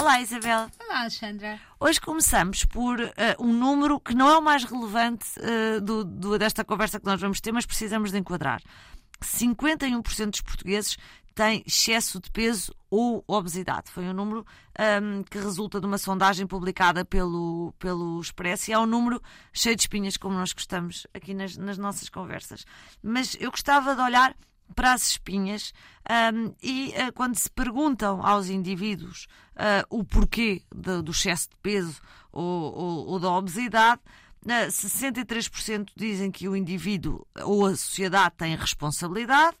Olá, Isabel. Olá, Alexandra. Hoje começamos por uh, um número que não é o mais relevante uh, do, do, desta conversa que nós vamos ter, mas precisamos de enquadrar. 51% dos portugueses têm excesso de peso ou obesidade. Foi um número um, que resulta de uma sondagem publicada pelo, pelo Expresso e é um número cheio de espinhas, como nós gostamos aqui nas, nas nossas conversas. Mas eu gostava de olhar para as espinhas um, e uh, quando se perguntam aos indivíduos uh, o porquê de, do excesso de peso ou, ou, ou da obesidade, uh, 63% dizem que o indivíduo ou a sociedade têm responsabilidade,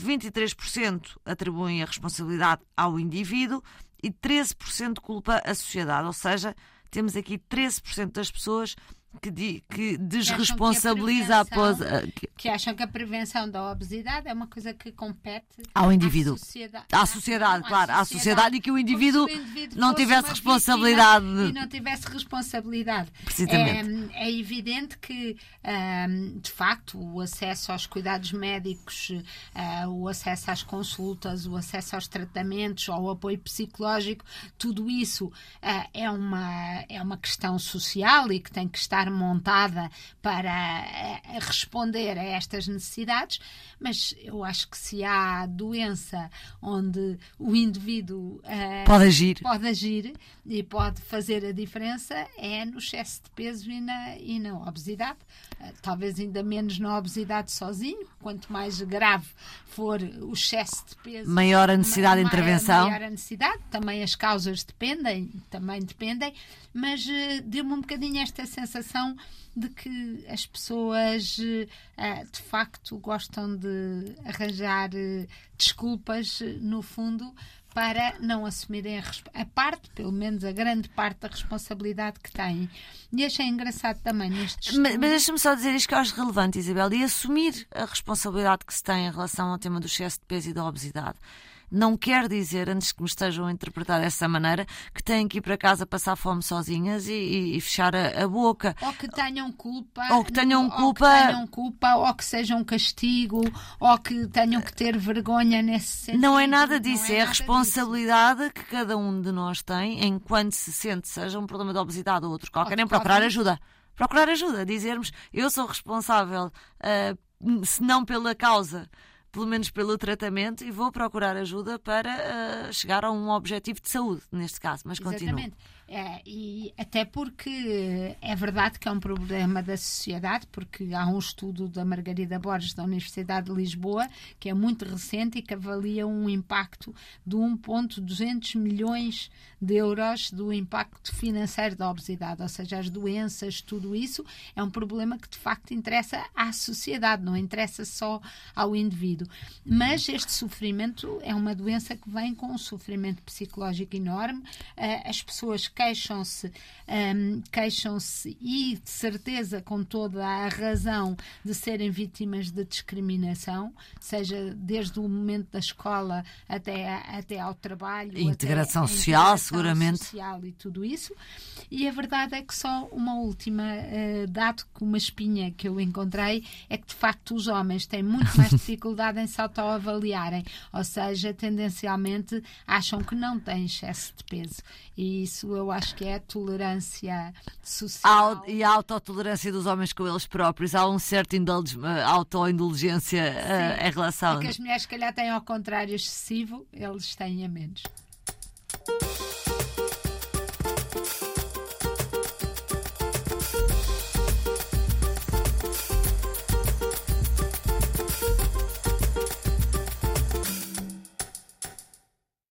23% atribuem a responsabilidade ao indivíduo e 13% culpa a sociedade, ou seja, temos aqui 13% das pessoas que, di, que desresponsabiliza que a, a que, que, acham que a prevenção da obesidade é uma coisa que compete ao indivíduo. À sociedade, à sociedade não, claro, à sociedade, sociedade, e que o indivíduo, indivíduo não tivesse responsabilidade. E não tivesse responsabilidade. Precisamente. É, é evidente que, de facto, o acesso aos cuidados médicos, uh, o acesso às consultas, o acesso aos tratamentos, ao apoio psicológico, tudo isso uh, é, uma, é uma questão social e que tem que estar estar montada para eh, responder a estas necessidades, mas eu acho que se há doença onde o indivíduo uh, pode agir. pode agir e pode fazer a diferença é no excesso de peso e na, e na obesidade. Uh, talvez ainda menos na obesidade sozinho, quanto mais grave for o excesso de peso, maior a necessidade de intervenção. Maior a necessidade, também as causas dependem, também dependem, mas uh, deu-me um bocadinho esta sensação de que as pessoas uh, de facto gostam de arranjar uh, desculpas, no fundo, para não assumirem a, a, parte, pelo menos a grande parte da responsabilidade que têm. E achei engraçado também neste Mas, mas deixa-me só dizer isto que eu acho relevante, Isabel, e assumir a responsabilidade que se tem em relação ao tema do excesso de peso e da obesidade não quer dizer, antes que me estejam a interpretar dessa maneira, que têm que ir para casa passar fome sozinhas e, e, e fechar a, a, boca. Ou que tenham culpa. Ou que tenham culpa. Ou que tenham culpa, ou que seja um castigo, ou que tenham que ter vergonha nesse sentido. Não é nada disso, é, é, a responsabilidade disso. que cada um de nós tem enquanto se sente, seja um problema de obesidade ou outro qualquer, em procurar ajuda. Procurar ajuda, dizermos eu sou responsável, uh, se não pela causa pelo menos pelo tratamento, e vou procurar ajuda para uh, chegar a um objetivo de saúde, neste caso. Mas continua. É, e até porque é verdade que é um problema da sociedade, porque há um estudo da Margarida Borges da Universidade de Lisboa, que é muito recente e que avalia um impacto de 1,200 milhões de euros do impacto financeiro da obesidade, ou seja, as doenças, tudo isso é um problema que de facto interessa à sociedade, não interessa só ao indivíduo. Mas este sofrimento é uma doença que vem com um sofrimento psicológico enorme, eh, as pessoas queixam-se, um, queixam-se e de certeza com toda a razão de serem vítimas de discriminação, seja desde o momento da escola até, até ao trabalho, integração social, integração seguramente, social e tudo isso. E a verdade é que só uma última uh, dado que uma espinha que eu encontrei é que de facto os homens têm muito mais dificuldade em se autoavaliarem, ou seja, tendencialmente acham que não têm excesso de peso. E isso eu acho que é a tolerância social. e a autotolerância dos homens com eles próprios. Há um certo autoindulgência uh, em relação. Porque as mulheres, se calhar, têm ao contrário excessivo, eles têm a menos.